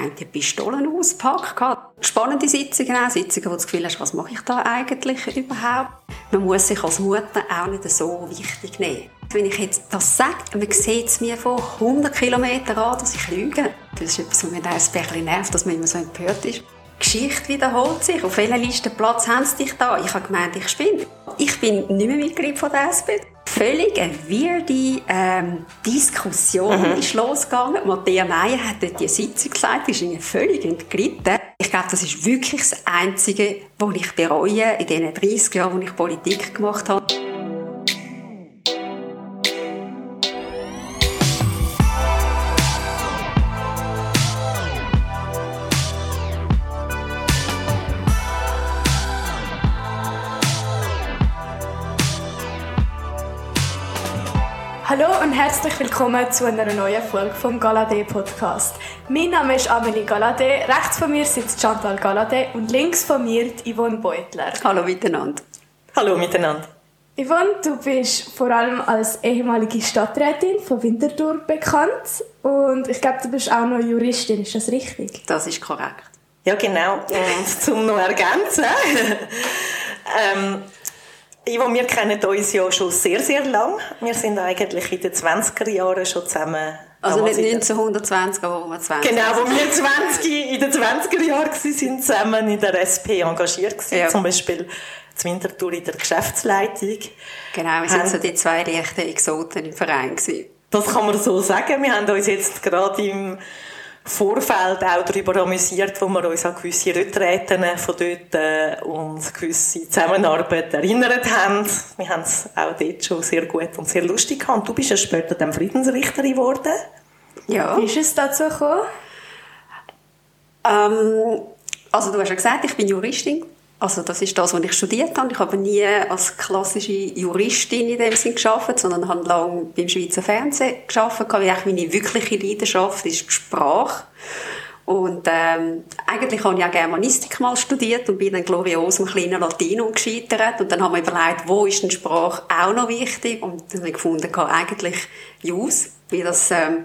einen Pistolen auspackt. Spannende Sitzungen auch, Sitzungen, wo du das Gefühl hast, was mache ich da eigentlich überhaupt? Man muss sich als Mutter auch nicht so wichtig nehmen. Wenn ich jetzt das sage, man sieht es mir von 100 Kilometern an, dass ich lüge. Das ist etwas, was mir ein bisschen nervt, dass man immer so empört ist. Die Geschichte wiederholt sich. Auf welchem Listenplatz haben sie dich da? Ich habe gemeint, ich spinne. Ich bin nicht mehr Mitglied von der SP. Völlig eine weirde ähm, Diskussion mhm. ist losgegangen. Matthäa Meyer hat dort die Sitzung gesagt, ist irgendwie völlig entglitten. Ich glaube, das ist wirklich das Einzige, was ich bereue in diesen 30 Jahren, wo ich Politik gemacht habe. Herzlich willkommen zu einer neuen Folge vom Galadé Podcast. Mein Name ist Amelie Galadé, rechts von mir sitzt Chantal Galadé und links von mir die Yvonne Beutler. Hallo miteinander. Hallo miteinander. Yvonne, du bist vor allem als ehemalige Stadträtin von Winterthur bekannt und ich glaube, du bist auch noch Juristin, ist das richtig? Das ist korrekt. Ja, genau. Und zum noch ergänzen, ähm, Ivo, wir kennen uns ja schon sehr, sehr lang. Wir sind eigentlich in den 20er Jahren schon zusammen. Also nicht 1920, aber wo wir 20 Genau, wo wir 20, in den 20er Jahren waren, zusammen in der SP engagiert waren. Ja. Zum Beispiel zum Winterthur in der Geschäftsleitung. Genau, wir sind so die zwei leichten Exoten im Verein gewesen. Das kann man so sagen. Wir haben uns jetzt gerade im Vorfeld auch darüber amüsiert, wo wir uns an gewisse Retreten von dort äh, und gewisse Zusammenarbeit erinnert haben. Wir haben es auch dort schon sehr gut und sehr lustig gehabt. Du bist ja später dann Friedensrichterin geworden. Ja. Wie ist es dazu gekommen? Ähm, also du hast ja gesagt, ich bin Juristin also das ist das, was ich studiert habe. Ich habe nie als klassische Juristin in dem Sinne geschafft, sondern habe lange beim Schweizer Fernsehen geschafft. Weil meine wirkliche Leidenschaft ist die Sprache. Und ähm, eigentlich habe ich auch Germanistik mal studiert und bin dann glorios im kleinen Latinum gescheitert. Und dann haben wir überlegt, wo ist denn Sprache auch noch wichtig? Und dann habe ich gefunden, eigentlich Jus, wie das ähm,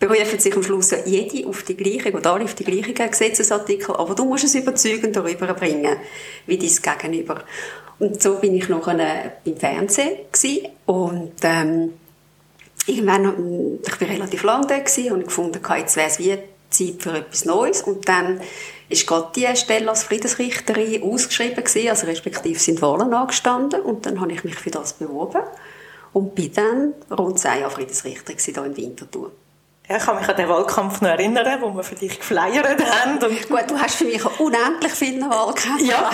berufen sich am Schluss jede auf die gleiche oder alle auf die gleichen Gesetzesartikel, aber du musst es überzeugend darüber bringen, wie dein Gegenüber. Und so bin ich noch beim Fernsehen und ähm, irgendwann, ich war relativ lange da gewesen, und gefunden, jetzt wäre es wie Zeit für etwas Neues und dann ist gerade die Stelle als Friedensrichterin ausgeschrieben gewesen, also respektive sind Wahlen angestanden und dann habe ich mich für das beworben und bin dann rund zehn Jahre Friedensrichterin hier in Winterthur. Ja, ich kann mich an den Wahlkampf noch erinnern, wo wir für dich geflyert haben. Und Gut, du hast für mich unendlich viele Wahlkämpfe. Ja,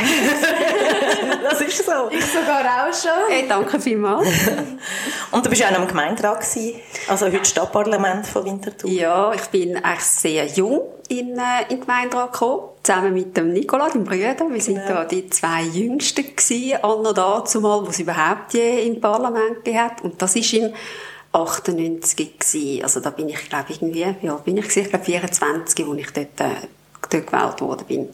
das ist so. Ich sogar auch schon. Hey, danke vielmals. und du bist auch noch im Gemeinderat gewesen, also heute Stadtparlament von Winterthur. Ja, ich bin eigentlich sehr jung in, äh, in den Gemeinderat gekommen, zusammen mit dem Nikola, dem Brüder. Wir sind ja. da die zwei Jüngsten gewesen, an und dazumal, die es überhaupt je im Parlament gegeben Und das ist im 98 gewesen. Also da bin ich, glaube irgendwie, ja, bin ich Ich glaube 24, als ich dort, äh, dort gewählt worden bin.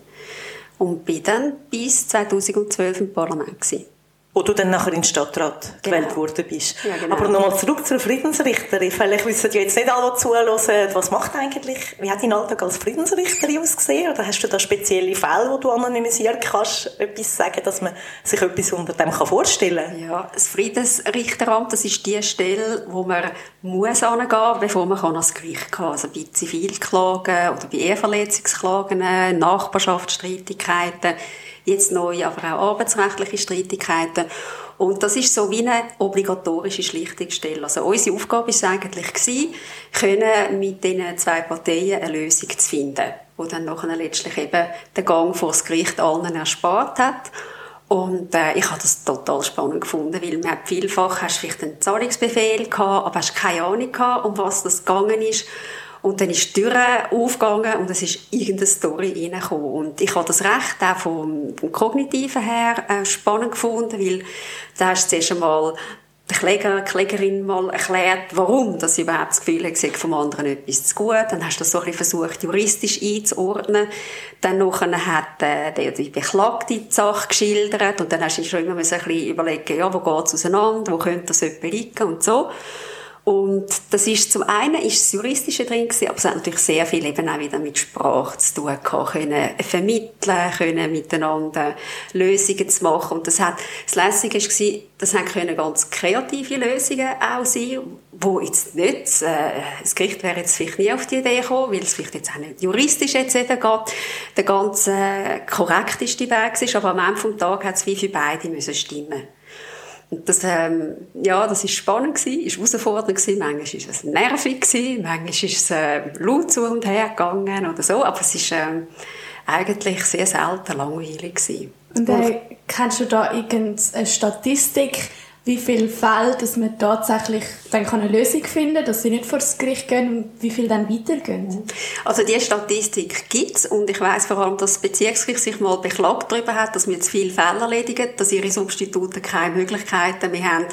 Und bin dann bis 2012 im Parlament gewesen wo du dann nachher in den Stadtrat genau. gewählt worden bist. Ja, genau. Aber nochmal zurück zur Friedensrichterin. Vielleicht wissen ja jetzt nicht alle, die zuhören, was macht eigentlich, wie hat dein Alltag als Friedensrichterin ausgesehen? Oder hast du da spezielle Fälle, wo du anonymisieren kannst, etwas sagen, dass man sich etwas unter dem vorstellen kann? Ja, das Friedensrichteramt, das ist die Stelle, wo man muss angehen, bevor man ans Gericht kann. Also bei Zivilklagen oder bei Eheverletzungsklagen, Nachbarschaftsstreitigkeiten, jetzt neu aber auch arbeitsrechtliche Streitigkeiten. Und das ist so wie eine obligatorische Schlichtungsstelle. Also unsere Aufgabe ist eigentlich gewesen, können mit diesen zwei Parteien eine Lösung zu finden, die dann nachher letztlich eben den Gang vor das Gericht allen erspart hat. Und äh, ich habe das total spannend gefunden, weil man vielfach hast vielleicht einen Zahlungsbefehl gehabt, aber hast keine Ahnung gehabt, um was das gegangen ist. Und dann ist die Tür aufgegangen und es ist irgendeine Story reingekommen. Und ich habe das Recht auch vom, Kognitiven her äh, spannend gefunden, weil da hast du zuerst einmal der Kläger, Klägerin mal erklärt, warum sie überhaupt das Gefühl hat, vom anderen etwas zu gut. Dann hast du das so ein bisschen versucht, juristisch einzuordnen. Dann nachher hat äh, der, die Beklagte die Sache geschildert und dann hast du schon immer ein bisschen überlegen, ja, wo geht es auseinander, wo könnte das jemand liegen und so. Und das ist zum einen ist das Juristische drin gewesen, aber es hat natürlich sehr viel eben auch wieder mit Sprache zu tun gehabt, können vermitteln, können miteinander Lösungen zu machen. Und das hat, das Lässige war, das können ganz kreative Lösungen auch sein, wo jetzt nicht, äh, das Gericht wäre jetzt vielleicht nie auf die Idee gekommen, weil es vielleicht jetzt auch nicht juristisch jetzt geht, der ganz äh, korrekteste Weg ist, aber am Ende des Tages hat es wie für beide müssen stimmen das, ähm, ja, das ist spannend gewesen, ist herausfordernd gewesen. Manchmal ist es nervig gewesen, manchmal ist es äh, laut zu und her gegangen oder so. Aber es ist ähm, eigentlich sehr selten langweilig gewesen. Und äh, kennst du da irgendeine Statistik, wie viele Fälle, dass man tatsächlich dann eine Lösung finden kann, dass sie nicht vor das Gericht gehen und wie viele dann weitergehen? Also die Statistik gibt es und ich weiß vor allem, dass das Bezirksgericht sich mal beklagt darüber hat, dass wir zu viele Fälle erledigen, dass ihre Substitute keine Möglichkeiten mehr haben,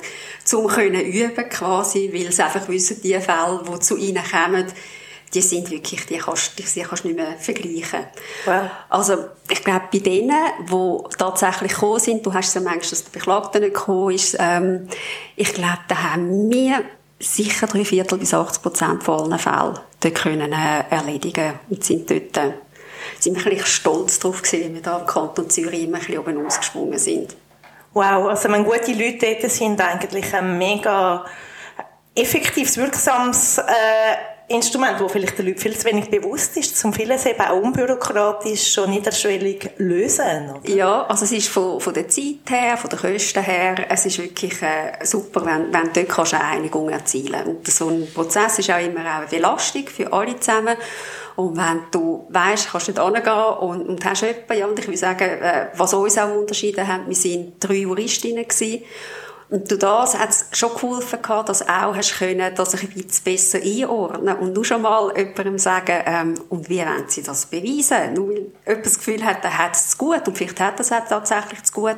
zum können üben quasi, weil sie einfach wissen, die Fälle, die zu ihnen kommen, die sind wirklich, die kannst, die kannst du nicht mehr vergleichen. Wow. Also, ich glaube, bei denen, die tatsächlich gekommen sind, du hast ja manchmal, dass der Beklagte nicht gekommen ist, ähm, ich glaube, da haben wir sicher drei Viertel bis 80 Prozent von allen Fällen dort können, äh, erledigen und sind dort, äh, sind wir ein bisschen stolz darauf gewesen, wie wir da im Kanton Zürich immer ein bisschen oben ausgesprungen sind. Wow, also wenn gute Leute dort sind, eigentlich ein mega effektives, wirksames äh, Instrument, das vielleicht den Leuten viel zu wenig bewusst ist, zum vieles eben auch unbürokratisch, schon niederschwellig lösen. Oder? Ja, also es ist von, von der Zeit her, von den Kosten her, es ist wirklich äh, super, wenn, wenn du dort kannst eine Einigung erzielen Und so ein Prozess ist auch immer auch eine Belastung für alle zusammen. Und wenn du weißt, kannst du nicht hingehen und, und hast jemanden, ja, und ich will sagen, äh, was uns auch unterschieden hat, wir waren drei Juristinnen gewesen, und durch das hat es schon geholfen gehabt, dass auch hast können, dass ich ein bisschen besser einordnen und nur schon mal jemandem sagen, ähm, und wie wollen sie das beweisen? Nur weil jemand das Gefühl hat, er hat es gut und vielleicht hat er es tatsächlich zu gut,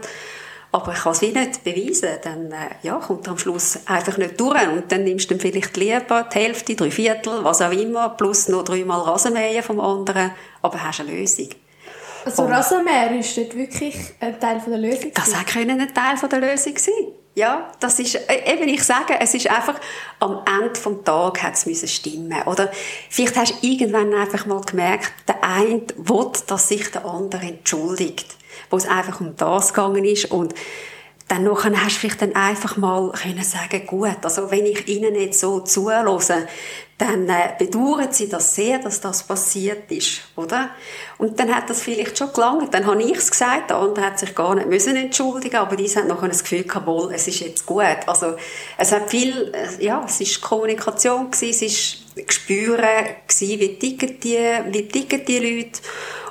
aber ich kann es wie nicht beweisen, dann äh, ja, kommt er am Schluss einfach nicht durch und dann nimmst du dann vielleicht lieber die Hälfte, drei Viertel, was auch immer, plus noch dreimal Rasenmähen vom anderen, aber hast eine Lösung. Also Rasenmähen ist dort wirklich ein Teil von der Lösung? Das können ein Teil von der Lösung sein. Ja, das ist, äh, eben ich sage, es ist einfach, am Ende des Tages hat es stimmen. Oder vielleicht hast du irgendwann einfach mal gemerkt, der eine will, dass sich der andere entschuldigt. Wo es einfach um das gegangen ist und dann nachher hast du vielleicht dann einfach mal können sagen, gut, also wenn ich ihnen nicht so zuhöre, dann äh, bedauern sie das sehr, dass das passiert ist, oder? Und dann hat das vielleicht schon gelangt. Dann habe ich es gesagt, der andere hat sich gar nicht müssen entschuldigen, aber die haben nachher das Gefühl gehabt, wohl, es ist jetzt gut. Also es hat viel, äh, ja, es ist Kommunikation gewesen, es ist Gespüren gewesen, wie ticken die, wie ticken die Leute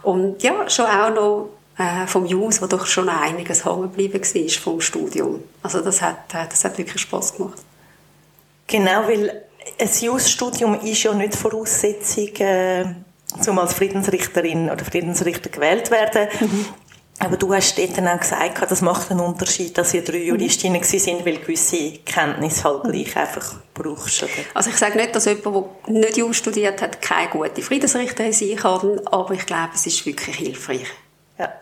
und ja, schon auch noch äh, vom JUS, wo doch schon einiges hängen geblieben war vom Studium. Also das hat, äh, das hat wirklich Spaß gemacht. Genau, weil ein JUS-Studium ist ja nicht Voraussetzung, äh, um als Friedensrichterin oder Friedensrichter gewählt zu werden. Mhm. Aber du hast dort dann auch gesagt, das macht einen Unterschied, dass ihr drei mhm. Juristinnen sind, weil gewisse Kenntnisse halt gleich einfach brauchst. Oder? Also ich sage nicht, dass jemand, der nicht Jus studiert hat, keine gute Friedensrichterin sein kann, aber ich glaube, es ist wirklich hilfreich. Ja.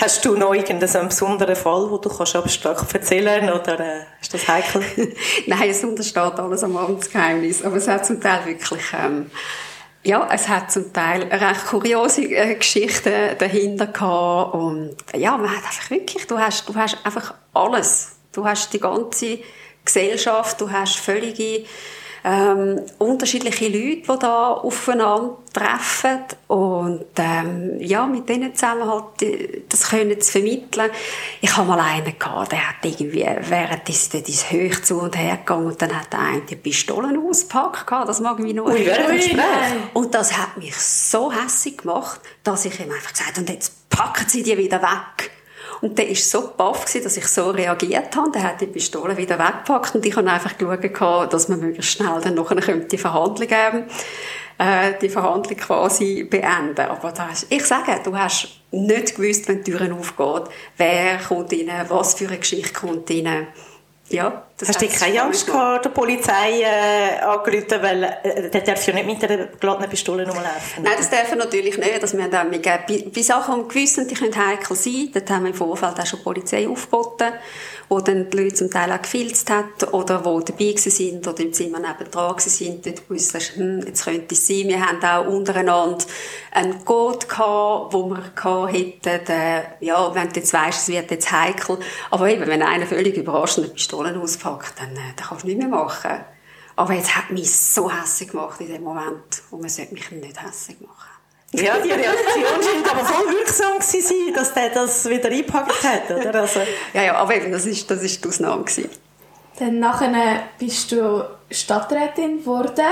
Hast du noch irgendeinen besonderen Fall, wo du kannst abstrakt erzählen oder äh, ist das heikel? Nein, es untersteht alles am Amtsgeheimnis, aber es hat zum Teil wirklich... Ähm, ja, es hat zum Teil recht kuriose äh, Geschichten dahinter gehabt und ja, man hat einfach wirklich, du hast, du hast einfach alles. Du hast die ganze Gesellschaft, du hast völlige ähm, unterschiedliche Leute, die da aufeinander treffen und ähm, ja, mit denen zusammen halt äh, das können zu vermitteln. Ich habe mal einen gehabt, der hat irgendwie während des, des Hoch zu und her gegangen und dann hat der eine die Pistolen ausgepackt gehabt, das mag ich mich noch Ui, Und das hat mich so hässlich gemacht, dass ich ihm einfach gesagt habe, und jetzt packen Sie die wieder weg. Und der war so baff, dass ich so reagiert habe. Der hat die Pistole wieder weggepackt und ich habe einfach geschaut, dass man möglichst schnell dann nachher die Verhandlung geben äh, die Verhandlung quasi beenden. Aber das, ich sage, du hast nicht gewusst, wenn die Türen aufgehen, wer kommt rein, was für eine Geschichte kommt rein. Ja, Hast du keine Angst gehabt, der Polizei äh, angerufen, weil äh, der darf ja nicht mit einer geladenen Pistole rumlaufen? Nein, das darf er natürlich nicht. Also wir haben auch, bei, bei Sachen, die gewissen, die können heikel sein, dort haben wir im Vorfeld auch schon die Polizei aufgeboten wo dann die Leute zum Teil auch gefilzt hat oder wo dabei sind oder im Zimmer nebendran sind, dort gewusst hm, jetzt könnte es sein. Wir haben auch untereinander einen Code gehabt, wo wir gehabt hätten, äh, ja, wenn du jetzt weisst, es wird jetzt heikel. Aber eben, wenn einer völlig überraschend Pistolen auspackt, dann, äh, dann kannst du nichts mehr machen. Aber jetzt hat mich so hässlich gemacht in dem Moment und man sollte mich nicht hässlich machen. Ja, die Reaktion scheint aber voll wirksam zu sein, dass der das wieder eingepackt hat, oder? Also. Ja, ja, aber eben, das ist, das ist die Ausnahme gewesen. Dann nachher bist du Stadträtin geworden.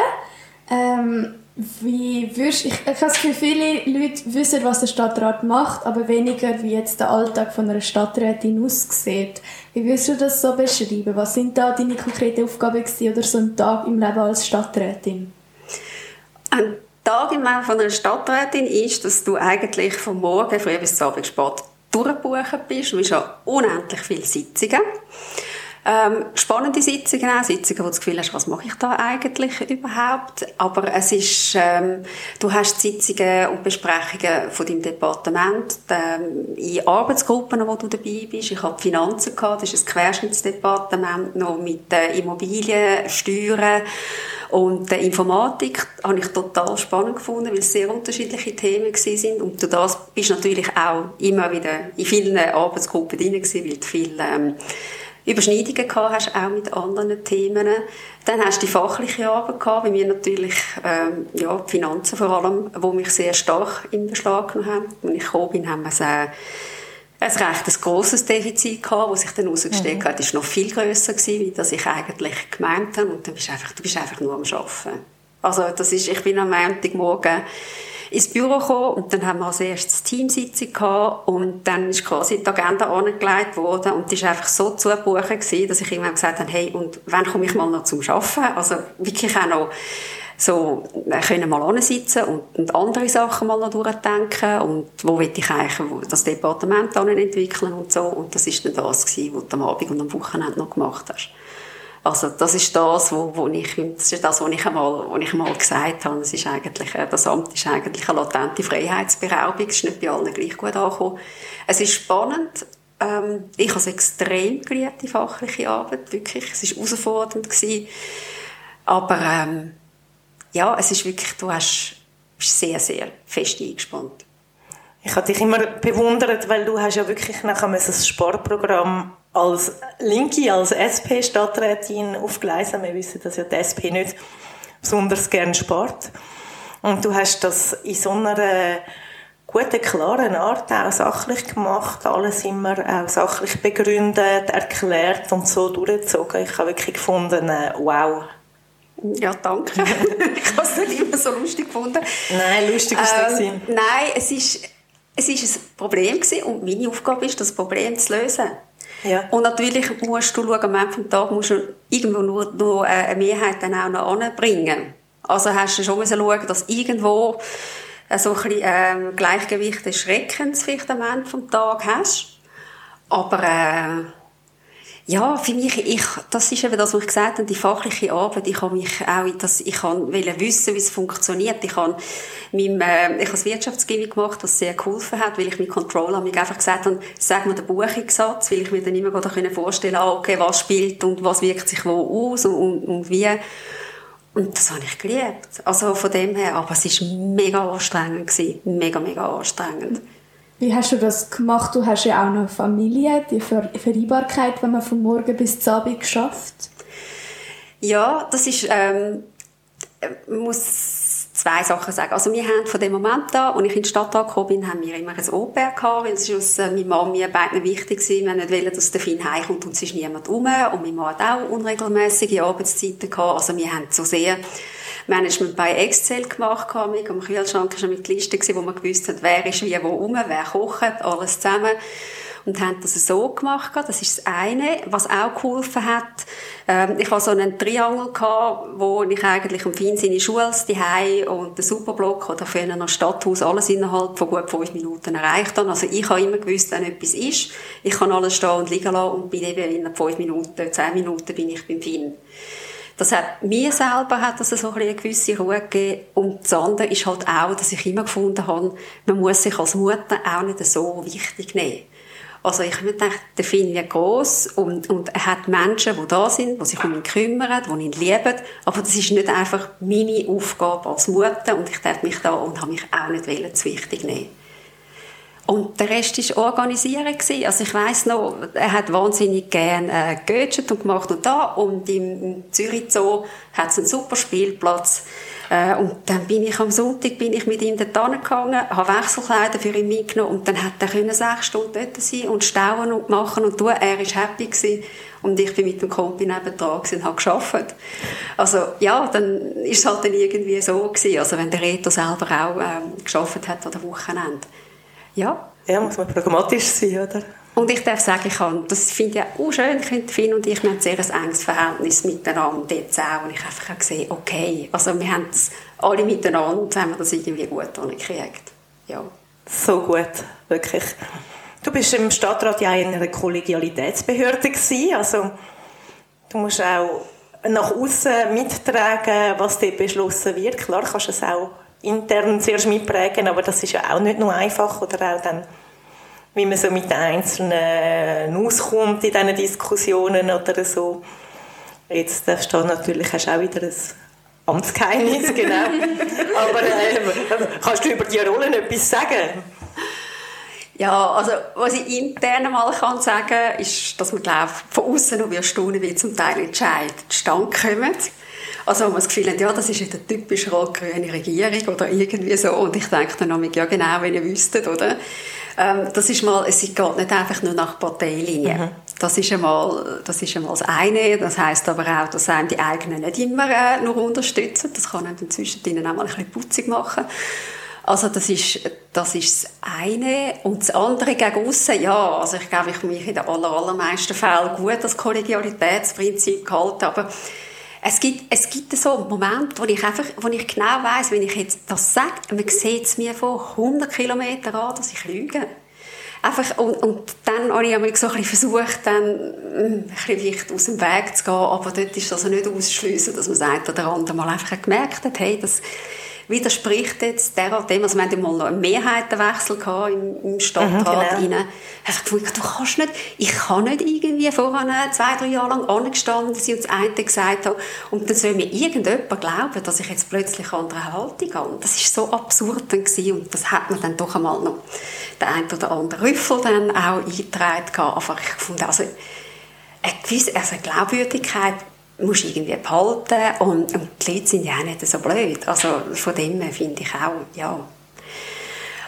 Ähm, wie würdest, ich, ich habe das Gefühl, viele Leute wissen, was der Stadtrat macht, aber weniger, wie jetzt der Alltag von einer Stadträtin aussieht. Wie würdest du das so beschreiben? Was sind da deine konkreten Aufgaben gewesen, oder so ein Tag im Leben als Stadträtin? Ein Tag im Leben von einer Stadträtin ist, dass du eigentlich vom Morgen früh bis zum Abend spät durchgebucht bist. Du hast ja unendlich viele Sitzungen. Ähm, spannende Sitzungen auch, Sitzungen, wo du das Gefühl hast, was mache ich da eigentlich überhaupt? Aber es ist, ähm, du hast Sitzungen und Besprechungen von deinem Departement ähm, in Arbeitsgruppen, wo du dabei bist. Ich hatte Finanzen gehabt, das ist ein Querschnittsdepartement noch mit äh, Immobilien, Steuern und die Informatik habe ich total spannend gefunden, weil es sehr unterschiedliche Themen sind und du das bist natürlich auch immer wieder in vielen Arbeitsgruppen drin gewesen, weil du viel ähm, Überschneidungen gehabt hast, auch mit anderen Themen. Dann hast du die fachliche Arbeit gehabt, bei mir natürlich ähm, ja, die Finanzen vor allem, die mich sehr stark in Beschlag genommen haben. Als ich gekommen bin, haben wir es äh, ein recht grosses Defizit gehabt, das sich dann herausgestellt mhm. hat, ist noch viel grösser gewesen, als ich eigentlich gemeint habe. Und dann bist du einfach, du bist einfach nur am Arbeiten. Also, das ist, ich bin am Montagmorgen ins Büro gekommen und dann haben wir als erstes Teamsitzung gehabt und dann ist quasi die Agenda angelegt worden und die war einfach so zugebucht gewesen, dass ich irgendwann gesagt habe, hey, und wann komme ich mal noch zum Arbeiten? Also wirklich auch noch so können mal ansitzen und, und andere Sachen mal noch durchdenken und wo will ich eigentlich das Departement entwickeln und so und das ist dann das gewesen, was du am Abend und am Wochenende noch gemacht hast. Also das ist das, wo, wo ich, das ist das, was ich einmal, wo ich einmal gesagt habe. Das ist eigentlich, äh, das Amt ist eigentlich eine latente Freiheitsberaubung. Es ist nicht bei allen gleich gut angekommen. Es ist spannend. Ähm, ich habe es extrem geliebt, die fachliche Arbeit. Wirklich. Es war herausfordernd. Gewesen. Aber, ähm, ja, es ist wirklich, du hast, bist sehr, sehr fest eingespannt. Ich habe dich immer bewundert, weil du hast ja wirklich nachher ein Sparprogramm als Linke, als SP-Stadträtin aufgeleisen. Wir wissen, dass ja die SP nicht besonders gern spart. Und du hast das in so einer guten, klaren Art auch sachlich gemacht, alles immer auch sachlich begründet, erklärt und so durchgezogen. Ich habe wirklich gefunden, wow, ja, danke. ich habe es nicht immer so lustig gefunden. Nein, lustig ist es ähm, nicht. Nein, es ist, es ist ein Problem gewesen und meine Aufgabe ist, das Problem zu lösen. Ja. Und natürlich musst du schauen, am Ende des Tages musst du irgendwo nur, nur eine Mehrheit dann auch noch anbringen. Also hast du schon schauen, dass irgendwo so ein bisschen ähm, Gleichgewicht des Schreckens vielleicht am Ende des Tages hast. Aber äh, ja, für mich, ich, das ist eben das, was ich gesagt habe, die fachliche Arbeit. Ich habe mich auch, das, ich kann wissen, wie es funktioniert. Ich habe meinem, äh, ich habe das Wirtschaftsgymnasium gemacht, was sehr geholfen hat, weil ich mit Controller mich einfach gesagt habe, sag mir den Buchungssatz, weil ich mir dann immer da vorstellen konnte, okay, was spielt und was wirkt sich wo aus und, und, und wie. Und das habe ich geliebt. Also von dem her, aber es war mega anstrengend gewesen. Mega, mega anstrengend. Wie hast du das gemacht? Du hast ja auch noch Familie, die Ver Vereinbarkeit, wenn man von morgen bis zum Abend schafft. Ja, das ist, ähm, man muss zwei Sachen sagen. Also wir haben von dem Moment an, als ich in die Stadt angekommen bin, haben wir immer ein Au-pair gehabt, weil es ist äh, meiner Mama mir beiden wichtig war. Wir wollten nicht, dass der Finn heimkommt und es ist niemand rum. Und meine Mama hat auch unregelmäßige Arbeitszeiten gehabt. Also wir haben so sehr Management bei Excel gemacht. Mit. Am Kühlschrank war mit Liste, wo man gewusst hat, wer ist wie wo rum, wer kocht, alles zusammen. und haben das so gemacht. Das ist das eine. Was auch geholfen hat, ähm, ich hatte so einen Triangel, gehabt, wo ich eigentlich am Fin seine Schule, die und den Superblock oder für ein Stadthaus alles innerhalb von gut fünf Minuten erreicht habe. Also ich habe immer gewusst, wenn etwas ist, ich kann alles stehen und liegen lassen und bin eben in fünf Minuten, zehn Minuten bin ich beim Fin. Das hat mir selber hat das so eine gewisse Ruhe gegeben. Und das andere ist halt auch, dass ich immer gefunden habe, man muss sich als Mutter auch nicht so wichtig nehmen. Also ich habe gedacht, der Finn wird gross und, und er hat Menschen, die da sind, die sich um ihn kümmern, die ihn lieben. Aber das ist nicht einfach meine Aufgabe als Mutter und ich darf mich da und habe mich auch nicht zu wichtig nehmen. Und der Rest war organisieren. Also ich weiss noch, er hat wahnsinnig gerne äh, geötschert und gemacht und da. Und im Zürich Zoo hat es einen super Spielplatz. Äh, und dann bin ich am Sonntag bin ich mit ihm dort gegangen, habe Wechselkleider für ihn mitgenommen und dann hat er können sechs Stunden dort sein und stauen und machen und tun. Er war happy gewesen. und ich bin mit dem Kompi nebendran und habe gearbeitet. Also ja, dann ist es halt dann irgendwie so gewesen. Also wenn der Reto selber auch ähm, gearbeitet hat an der Wochenende. Ja. Ja, muss man pragmatisch sein, oder? Und ich darf sagen, ich kann, das finde ich auch schön, Finn und ich, wir haben ein sehr enges Verhältnis miteinander jetzt auch. Und ich habe einfach gesehen, okay, also wir haben das alle miteinander, haben wir das irgendwie gut gekriegt. Ja. So gut, wirklich. Du bist im Stadtrat ja in einer Kollegialitätsbehörde gewesen, also du musst auch nach außen mittragen, was dort beschlossen wird. Klar kannst du es auch intern zuerst mitprägen, aber das ist ja auch nicht nur einfach oder auch dann wie man so mit den Einzelnen auskommt in diesen Diskussionen oder so. Jetzt darfst du natürlich hast auch wieder ein Amtsgeheimnis, genau. aber äh, kannst du über die Rollen etwas sagen? Ja, also was ich intern mal kann sagen ist, dass man glaube von außen noch erstaunen, wie zum Teil Entscheid zustande kommen. Also wo man das Gefühl hat, ja, das ist eine typisch rot-grüne Regierung oder irgendwie so. Und ich denke dann auch, ja genau, wenn ihr wüsstet, oder? Ähm, das ist mal, es geht nicht einfach nur nach Parteilinien. Mhm. Das ist einmal, das ist einmal das eine. Das heißt aber auch, dass einem die eigenen nicht immer äh, nur unterstützen. Das kann einem zwischen ihnen auch mal ein bisschen putzig machen. Also das ist, das ist das eine. Und das andere gegen aussen, ja, also ich glaube, ich mich in den aller, allermeisten Fällen gut das Kollegialitätsprinzip gehalten, aber es gibt, es gibt so Momente, wo ich einfach, wo ich genau weiß, wenn ich jetzt das sage, man sieht es mir von 100 Kilometern an, dass ich lüge. Einfach, und, und dann habe ich so ein bisschen versucht, dann hm, ein bisschen aus dem Weg zu gehen, aber dort ist also nicht ausschliessen, dass man sagt, der andere mal einfach gemerkt hat, hey, das, widerspricht jetzt der dem, also wir hatten mal noch einen Mehrheitenwechsel im, im Stadtrat mhm, genau. Ich gefunden, du kannst nicht, ich kann nicht irgendwie vorher zwei, drei Jahre lang angestanden sein und das eine gesagt habe und dann soll mir irgendjemand glauben, dass ich jetzt plötzlich andere Haltung habe. Das ist so absurd dann gewesen und das hat mir dann doch einmal noch der ein oder andere Rüffel dann auch eingetragen. Aber ich fand also eine gewisse also Glaubwürdigkeit musst du irgendwie behalten und, und die Leute sind ja auch nicht so blöd. Also von dem finde ich auch, ja.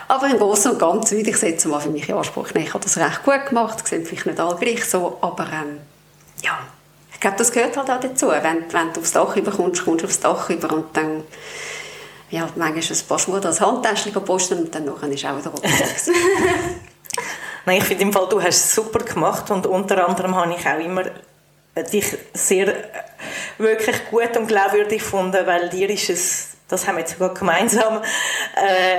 Aber im Großen und Ganzen würde ich es jetzt mal für mich in Anspruch nehmen. Ich habe das recht gut gemacht, das sehen vielleicht nicht alle gleich so, aber ähm, ja, ich glaube, das gehört halt auch dazu. Wenn, wenn du aufs Dach überkommst, kommst du aufs Dach über und dann ja, manchmal ein paar Schuhe als Handtäschchen posten und dann nachher ist auch wieder unterwegs. Nein, ich finde im Fall, du hast es super gemacht und unter anderem habe ich auch immer dich sehr äh, wirklich gut und glaubwürdig gefunden, weil dir ist es, das haben wir jetzt sogar gemeinsam, äh,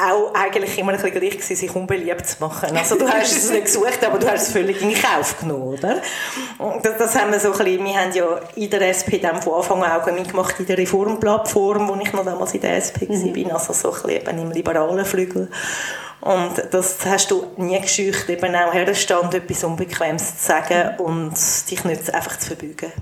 auch eigentlich immer ein bisschen gleich gewesen, sich unbeliebt zu machen. Also du hast es nicht gesucht, aber du hast es völlig in Kauf genommen, oder? Das, das haben wir so ein bisschen, wir haben ja in der SP dann von Anfang an auch mitgemacht in der Reformplattform, wo ich noch damals in der SP mhm. war, also so ein bisschen eben im liberalen Flügel. Und das hast du nie gescheucht, eben auch herstand, etwas Unbequemes zu sagen und dich nicht einfach zu verbeugen.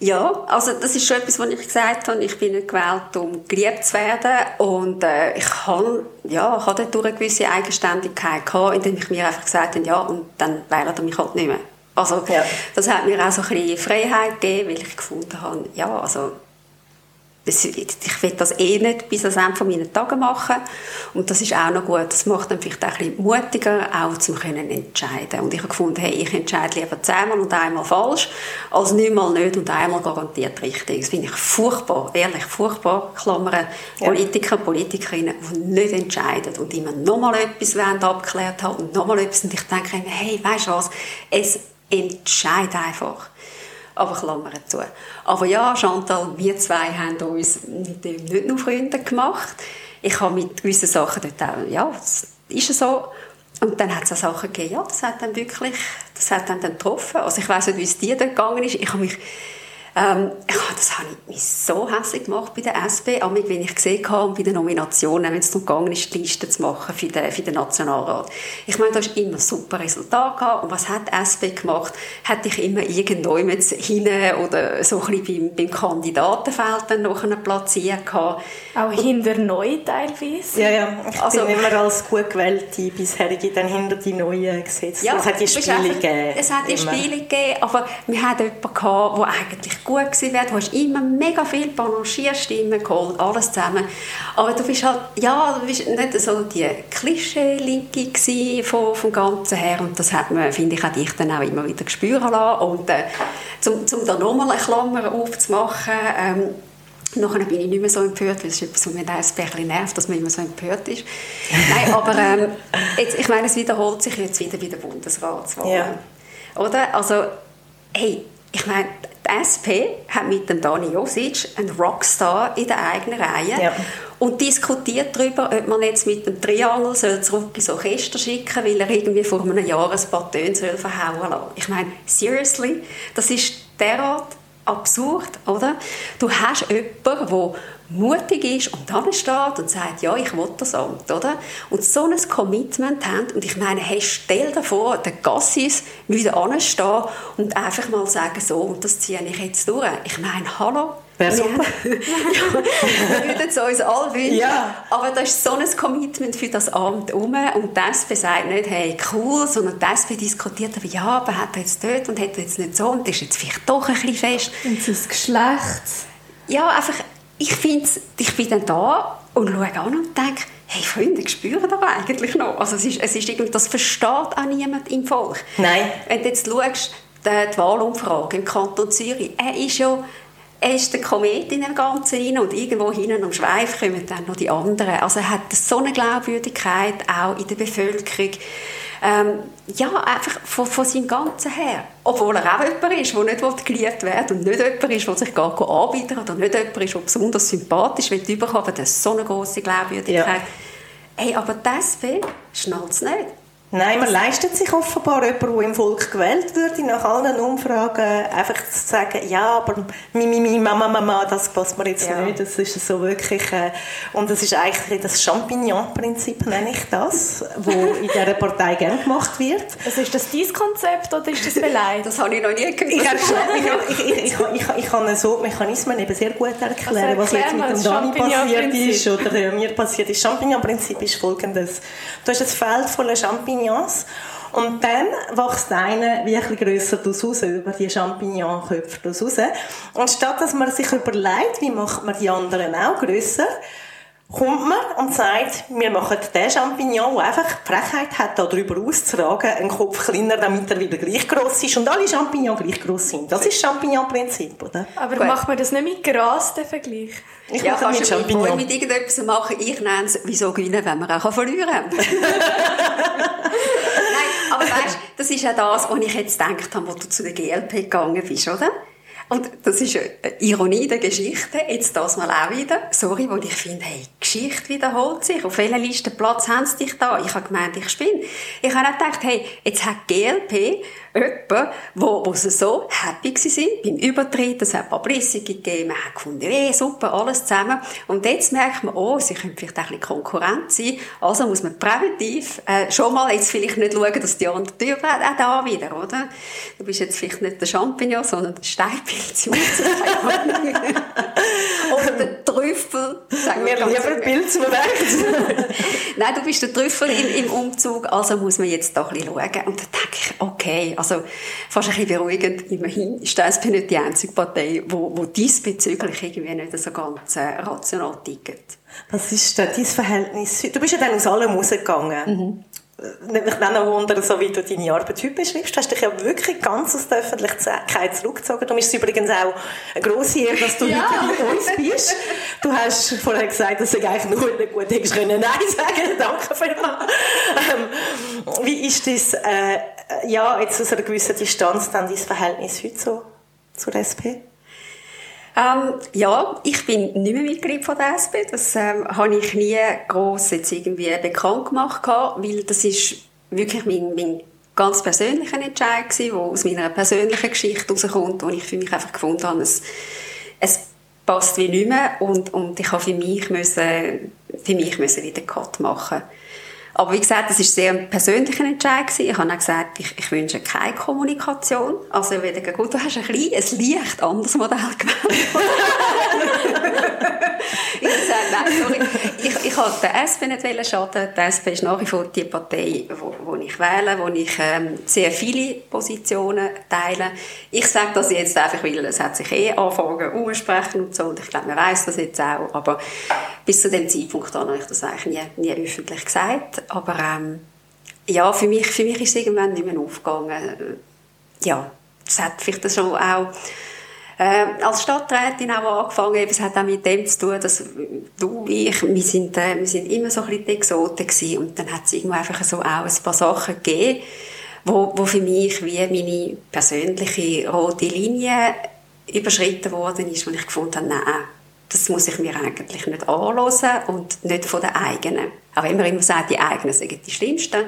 Ja, also das ist schon etwas, was ich gesagt habe. Ich bin nicht gewählt, um geliebt zu werden. Und äh, ich habe ja, ich habe dort eine gewisse Eigenständigkeit gehabt, indem ich mir einfach gesagt habe, ja, und dann wählt er mich halt nicht mehr. Also ja. das hat mir auch so ein bisschen Freiheit gegeben, weil ich gefunden habe, ja, also ich will das eh nicht bis ans Ende meiner Tage machen. Und das ist auch noch gut. Das macht dann vielleicht auch ein bisschen mutiger, auch zu können entscheiden. Und ich habe gefunden, hey, ich entscheide lieber zehnmal und einmal falsch, als neunmal nicht und einmal garantiert richtig. Das finde ich furchtbar, ehrlich furchtbar. Klammern, ja. Politiker, Politikerinnen, die nicht entscheiden und immer nochmal etwas abgeklärt haben und nochmal etwas. Und ich denke, hey, weißt du was, es entscheidet einfach. Aber Klammern zu. Aber ja, Chantal, wir zwei haben uns mit dem nicht nur Freunde gemacht. Ich habe mit gewissen Sachen dort auch, ja, das ist so. Und dann hat es auch Sachen gegeben, ja, das hat dann wirklich, das hat dann, dann getroffen. Also ich weiß nicht, wie es dir dort gegangen ist. Ich habe mich ähm, das habe ich mich so hässlich gemacht bei der SP, auch wenn ich gesehen habe, bei den Nominationen, wenn es darum gegangen ist, die Liste zu machen für den, für den Nationalrat. Ich meine, da ist immer super Resultat gehabt. Und was hat die SP gemacht? Hätte ich immer irgendwo hinten oder so ein bisschen beim, beim Kandidatenfeld dann noch platziert gehabt. Auch hinter neu teilweise? Ja, ja. Ich also, bin immer als gut gewählte bisherige dann hinter die Neuen gesetzt. Ja, es hat die Spiele gegeben. Es hat die Spiele gegeben, aber wir hatten jemanden gehabt, der eigentlich gut gewesen wäre. Du hast immer mega viel Panachierstimmen geholt, alles zusammen. Aber du bist halt, ja, du bist nicht so die Klischee-Linke vom, vom Ganzen her. Und das hat man, finde ich, auch dich dann auch immer wieder spüren lassen. Und äh, zum, zum da nochmal eine Klammer aufzumachen, ähm, Nachher bin ich nicht mehr so empört, weil es ist etwas, was mir ein bisschen nervt, dass man immer so empört ist. Nein, aber ähm, jetzt, ich meine, es wiederholt sich jetzt wieder bei der Bundesratswahl. Ja. Oder? Also, hey, ich meine, die SP hat mit dem Dani Josic einen Rockstar in der eigenen Reihe ja. und diskutiert darüber, ob man jetzt mit dem Triangel soll zurück ins Orchester schicken weil er irgendwie vor einem Jahr ein Töne soll verhauen soll. Ich meine, seriously, das ist derart absurd, oder? Du hast jemanden, der mutig ist und dann steht und sagt, ja, ich will das Amt, oder? Und so ein Commitment haben, und ich meine, hey, stell dir vor, der Gassis würde anstehen und einfach mal sagen, so, und das ziehe ich jetzt durch. Ich meine, hallo, Wäre super. ja, wir würden es uns alle wünschen. Ja. Aber da ist so ein Commitment für das Amt herum. Und die SP sagt nicht, hey, cool, sondern die SP diskutiert, aber ja, aber hat er jetzt dort und hat er jetzt nicht so und ist jetzt vielleicht doch ein bisschen fest. Und sein Geschlecht. Ja, einfach, ich finde, ich bin dann da und schaue an und denke, hey Freunde, ich spüre das eigentlich noch. Also es ist, es ist irgendwie, das versteht auch niemand im Volk. Nein. Wenn du jetzt schaust, die, die Wahlumfrage im Kanton Zürich, er ist ja er ist der Komet in dem Ganzen rein und irgendwo hinten am Schweif kommen dann noch die anderen. Also er hat so eine Glaubwürdigkeit auch in der Bevölkerung. Ähm, ja, einfach von, von seinem Ganzen her. Obwohl er auch jemand ist, der nicht geliebt werden und nicht jemand ist, der sich gar anbieten oder nicht jemand ist, der besonders sympathisch will überkommen, aber das ist so eine große Glaubwürdigkeit. Ja. Hey, aber das SP schnallt es nicht. Nein, man leistet sich offenbar jemand, der im Volk gewählt würde, nach allen Umfragen einfach zu sagen, ja, aber mi, mi, mi, Mama, Mama, das passt mir jetzt ja. nicht. Das ist so wirklich, äh, und das ist eigentlich das Champignon-Prinzip, nenne ich das, wo in dieser Partei gerne gemacht wird. Also ist das dein Konzept oder ist das Beleidigt? Das habe ich noch nie gehört. Ich, ich, ich, ich, ich kann so Mechanismen eben sehr gut erklären, also erklär was jetzt mit dem Dani passiert ist oder mir passiert ist. Champignon-Prinzip ist folgendes. Du hast ein Feld voller Champignons. Und dann wächst einer wie ein grösser raus, über die Champignonköpfe raus. Und statt dass man sich überlegt, wie macht man die anderen auch grösser, kommt man und sagt, wir machen den Champignon, der einfach die Frechheit hat, darüber auszuragen, einen Kopf kleiner, damit er wieder gleich gross ist und alle Champignons gleich gross sind. Das ist Champignon-Prinzip, oder? Aber Gut. macht man das nicht mit Gras, den Vergleich? Ich ja, mache mit Champignon. mit irgendetwas machen. Ich nenne es, wieso gewinnen, wenn man auch verlieren kann. Nein, aber weißt, das ist ja das, was ich jetzt gedacht habe, wo du zu der GLP gegangen bist, oder? Und das ist eine Ironie der Geschichte, jetzt das mal auch wieder. Sorry, wo ich finde, hey, Geschichte wiederholt sich. Auf welcher Listenplatz haben sie dich da? Ich habe gemeint, ich spinne. Ich habe auch gedacht, hey, jetzt hat GLP jemanden, wo, wo sie so happy waren beim Übertritt. Es hat Publicity gegeben, man hat gefunden, hey, super, alles zusammen. Und jetzt merkt man, oh, sie können vielleicht auch ein bisschen Konkurrent sein. Also muss man präventiv äh, schon mal jetzt vielleicht nicht schauen, dass die andere Tür auch da wieder, oder? Du bist jetzt vielleicht nicht der Champignon, sondern der Steinpilz. Und der Trüffel, sagen wir lieber Pilz Nein, du bist der Trüffel im, im, Umzug, also muss man jetzt da ein bisschen schauen. Und dann denke ich, okay, also fast ein bisschen beruhigend, immerhin ist die SP nicht die einzige Partei, wo, wo diesbezüglich irgendwie nicht so ganz äh, rational tickt. Was ist denn dein Verhältnis? Du bist ja dann aus allem rausgegangen. Mhm mich dann auch wundern, so wie du deine Arbeit heute beschreibst. Du hast dich ja wirklich ganz aus der Öffentlichkeit zurückgezogen. Du bist übrigens auch eine grosse Ehre, dass du ja. heute bei uns bist. Du hast vorher gesagt, dass du eigentlich nur nicht gut hättest können Nein sagen Danke vielmals. Ähm, wie ist das, äh, ja, jetzt aus einer gewissen Distanz dann dein Verhältnis heute so zur SP? Ähm, ja, ich bin nicht mehr Mitglied von der SP. Das ähm, habe ich nie gross jetzt irgendwie bekannt gemacht, weil das ist wirklich mein, mein ganz persönlicher Entscheid gewesen, der aus meiner persönlichen Geschichte herauskommt, wo ich für mich einfach gefunden habe, es, es passt wie nicht mehr und, und ich habe für mich müssen, für mich müssen wieder Cut machen aber wie gesagt, das war sehr ein persönlicher Entscheid. Gewesen. Ich habe auch gesagt, ich, ich wünsche keine Kommunikation. Also wieder gut, du hast ein, ein leicht anderes Modell gewählt. ich habe gesagt, nein, sorry, ich, ich wollte der SP nicht schaden. Die SP ist nach wie vor die Partei, wo ich wähle, wo ich ähm, sehr viele Positionen teile. Ich sage das jetzt einfach, weil es hat sich eh angefangen umsprechen und so und ich glaube, man weiß das jetzt auch. Aber bis zu dem Zeitpunkt habe ich das eigentlich nie, nie öffentlich gesagt aber ähm, ja, für mich, für mich ist es irgendwann nicht mehr aufgegangen. Ja, das hat vielleicht schon auch äh, als Stadträtin auch angefangen, eben, es hat auch mit dem zu tun, dass du und ich, wir sind, äh, wir sind immer so ein bisschen die Exoten gewesen. und dann hat es irgendwo einfach so auch ein paar Sachen gegeben, wo, wo für mich wie meine persönliche rote Linie überschritten worden ist, wo ich gefunden habe, nein, das muss ich mir eigentlich nicht anhören und nicht von den eigenen. Auch wenn man immer sagt, die eigenen sind die schlimmsten.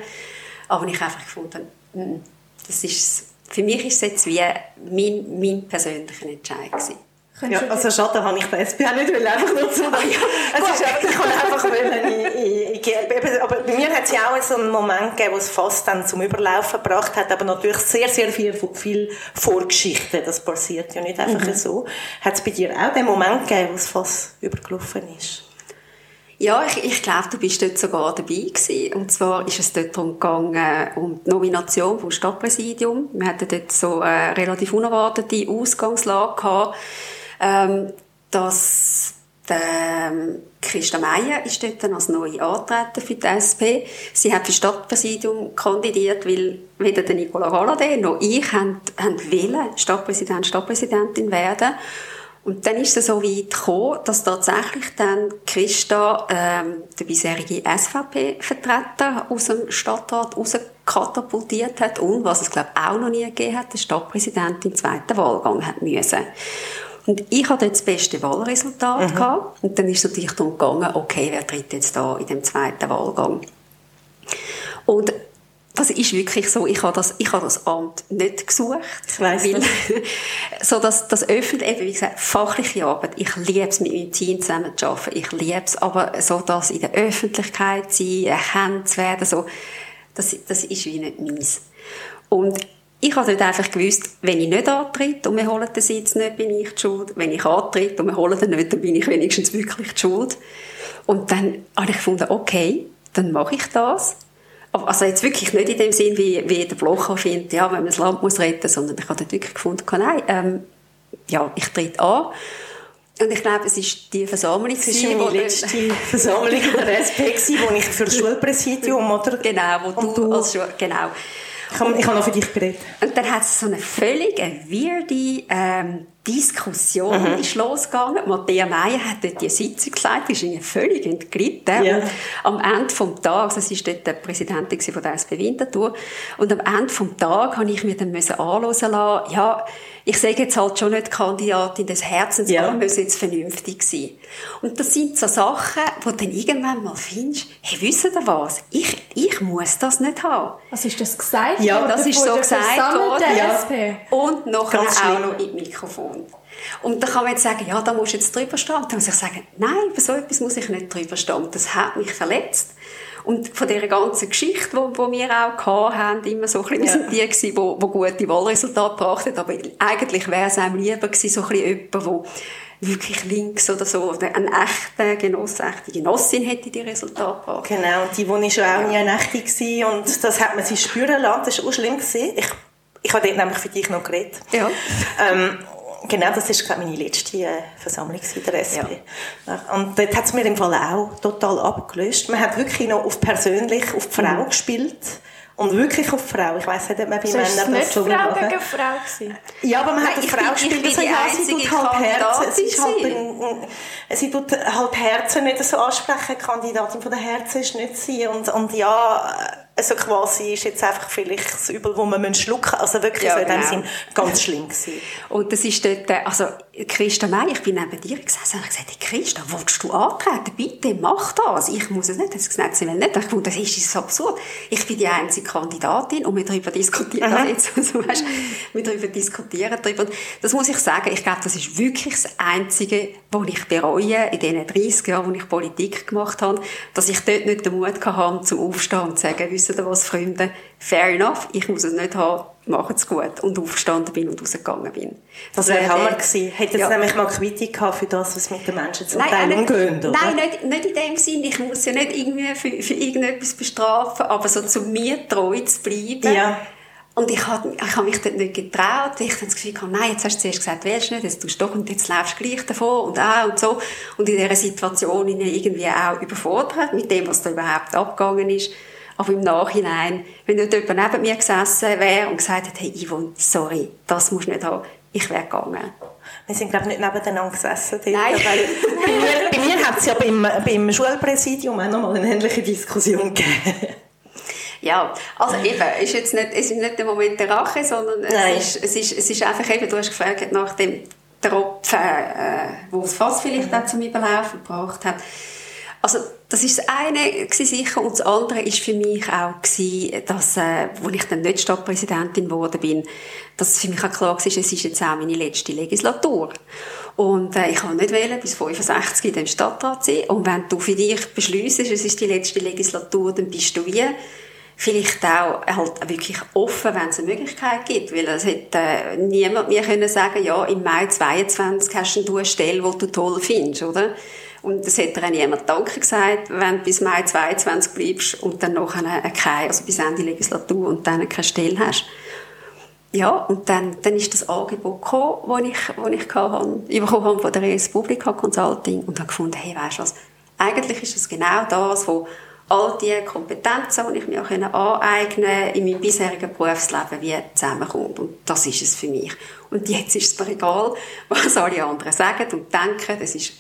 Aber ich einfach gefunden, hm, das ist, für mich ist es jetzt wie mein, mein persönlicher Entscheid gewesen. Ja, also schade, habe ich das SPA nicht, weil einfach nur so. ja, es ist einfach, ich kann einfach wollen, in, in, aber bei mir hat es ja auch so einen Moment gegeben, wo es fast dann zum Überlaufen gebracht hat, aber natürlich sehr, sehr viel, viel Vorgeschichte, das passiert ja nicht einfach mhm. so. Hat es bei dir auch den Moment gegeben, wo es fast übergelaufen ist? Ja, ich, ich glaube, du bist dort sogar dabei gewesen. Und zwar ist es dort darum gegangen, um die Nomination vom Stadtpräsidium. Wir hatten dort so eine relativ unerwartete Ausgangslage gehabt ähm, dass ähm, Christa Meier ist dort dann als neue antreten für die SP. Sie hat für Stadtpräsidium kandidiert, weil weder der Nicola Galladay noch ich haben, haben wollen Stadtpräsident, Stadtpräsidentin werden. Und dann ist es so weit gekommen, dass tatsächlich dann Christa ähm, der bisherige SVP-Vertreter aus dem Stadtrat rauskatapultiert hat und, was es glaube auch noch nie gegeben hat, der Stadtpräsident im zweiten Wahlgang hat müssen. Und ich hatte das beste Wahlresultat mhm. gehabt. Und dann ist es natürlich darum gegangen, okay, wer tritt jetzt da in dem zweiten Wahlgang? Und das ist wirklich so, ich habe das, ich habe das Amt nicht gesucht. Ich weiss weil, so dass das öffentlich, wie gesagt, fachliche Arbeit, ich liebe es, mit meinem Team zusammen zu arbeiten, ich liebe es, aber so das in der Öffentlichkeit sein, erkannt zu werden, so, das, das ist wie nicht meins. Und ich habe dort einfach gewusst, wenn ich nicht antritt und wir holen den Sitz nicht, bin ich die Schuld. Wenn ich antritt und wir holen den nicht, dann bin ich wenigstens wirklich die Schuld. Und dann habe ich gefunden, okay, dann mache ich das. Also jetzt wirklich nicht in dem Sinn, wie, wie der Blocher findet, ja, wenn man das Land muss retten, sondern ich habe dort wirklich gefunden, nein, ähm, ja, ich trete an. Und ich glaube, es ist die Versammlung. Es ist meine letzte Versammlung der SP, wo ich für das Schulpräsidium, oder? Genau, wo du, du als Schul genau. Ich habe, ich habe noch für dich geredet. Und dann hat es so eine völlig weirde ähm, Diskussion mhm. ist losgegangen. Matthäa Meyer hat dort die Sitzung gesagt, ist irgendwie völlig entglitten. Ja. am Ende des Tages, das war dort der Präsidentin von der SP Winterthur, und am Ende des Tages habe ich mir dann anhören lassen, ja, ich sage jetzt halt schon nicht Kandidatin des Herzens, ja. aber müssen jetzt vernünftig sein. Und das sind so Sachen, wo du dann irgendwann mal findest, hey, wisst ihr was? Ich, ich muss das nicht haben. Was ist das gesagt? Ja, das ist so gesagt worden. Ja. Und nachher auch noch im Mikrofon. Und da kann man jetzt sagen, ja, da musst du jetzt drüber stehen. Dann muss ich sagen, nein, über so etwas muss ich nicht drüber stehen. Das hat mich verletzt. Und von dieser ganzen Geschichte, die, die wir auch hatten, immer so ein bisschen, wir sind die die, die gute Wahlresultate gebracht haben, aber eigentlich wäre es einem lieber gewesen, so ein bisschen jemand, der wirklich links oder so, oder ein echter Genoss, echte Genossin hätte die Resultate gebracht. Genau, und die Wohnung war auch nie eine echte gewesen, und das hat man sich spüren lassen, das war auch schlimm. Gewesen. Ich, ich habe dort nämlich für dich noch geredet. Ja. Ähm, Genau, das war meine letzte äh, Versammlung der SP. Ja. Und dort hat es mir im Fall auch total abgelöst. Man hat wirklich noch auf persönlich auf die Frau mhm. gespielt. Und wirklich auf die Frau. Ich weiss nicht, ob man bei so Männern das so Frau machen. gegen Frau gewesen. Ja, aber man Nein, hat auf Frau gespielt. Bin ja, sie tut halt Herzen. Sie, ist halt ein, sie tut halt Herzen nicht so ansprechen. Kandidatin von der Herzen ist nicht sie. Und, und ja, also quasi ist jetzt einfach vielleicht das Übel, wo man schlucken muss. Also wirklich ja, so in dem genau. Sinn ganz schlimm gewesen. Und das ist dort, äh, also Christa May, ich bin neben dir gesessen und habe gesagt, Christa, willst du antreten? Bitte, mach das. Ich muss es nicht. Das gesagt, sie will nicht. Ich fand, das ist so absurd. Ich bin die einzige Kandidatin und wir darüber diskutieren mhm. jetzt. Also, weißt, wir darüber diskutieren darüber. Das muss ich sagen, ich glaube, das ist wirklich das Einzige, was ich bereue in diesen 30 Jahren, wo ich Politik gemacht habe, dass ich dort nicht den Mut hatte, zum Aufstehen und zu sagen, wissen was, Freunde, fair enough, ich muss es nicht haben, macht's gut. Und aufgestanden bin und rausgegangen bin. Das, wäre Hammer gewesen. Hätte ja. nämlich mal Quittung gehabt für das, was mit den Menschen zum Teil umgehen, oder? Nein, nicht, nicht in dem Sinn. Ich muss ja nicht irgendwie für, für irgendetwas bestrafen, aber so zu mir treu zu bleiben. Ja. Und ich habe ich hab mich dort nicht getraut. Ich habe das Gefühl gehabt, nein, jetzt hast du zuerst gesagt, willst du nicht, jetzt tust du doch und jetzt läufst du gleich davon und auch und so. Und in dieser Situation irgendwie auch überfordert mit dem, was da überhaupt abgegangen ist. Aber im Nachhinein, wenn nicht jemand neben mir gesessen wäre und gesagt hätte, hey Yvonne, sorry, das musst du nicht haben, ich wäre gegangen. Wir sind, glaube ich, nicht nebeneinander gesessen. Dort. Nein. Weil bei, mir, mir hat es ja beim, beim Schulpräsidium auch noch mal eine ähnliche Diskussion gegeben. Ja, also eben, ist jetzt nicht, es ist nicht der Moment der Rache, sondern es ist, es, ist, es ist einfach eben, du hast gefragt nach dem Tropfen, äh, wo es fast vielleicht auch zum Überlaufen gebracht hat. Also das ist das eine sicher und das andere ist für mich auch gewesen, dass, äh, als ich dann nicht Stadtpräsidentin geworden bin, dass für mich auch klar war, es ist jetzt auch meine letzte Legislatur. Und äh, ich kann nicht wählen, bis 65 in dem Stadtrat sein. Und wenn du für dich beschliessest, es ist die letzte Legislatur, dann bist du wie vielleicht auch halt wirklich offen, wenn es eine Möglichkeit gibt, weil es hätte äh, niemand mir können sagen, ja, im Mai 22 hast du eine Stelle, die du toll findest, oder? Und es hat dir auch niemand Danke gesagt, wenn du bis Mai 22 bleibst und dann noch eine, keine, also bis Ende Legislatur und dann keine Stelle hast. Ja, und dann, dann ist das Angebot gekommen, das ich, das ich hatte, bekommen habe von der Res Publica Consulting und habe gefunden, hey, weißt du was, eigentlich ist es genau das, wo all die Kompetenzen, die ich mir aneignen konnte, in meinem bisherigen Berufsleben wie zusammenkommt. Und das ist es für mich. Und jetzt ist es mir egal, was alle anderen sagen und denken. Das ist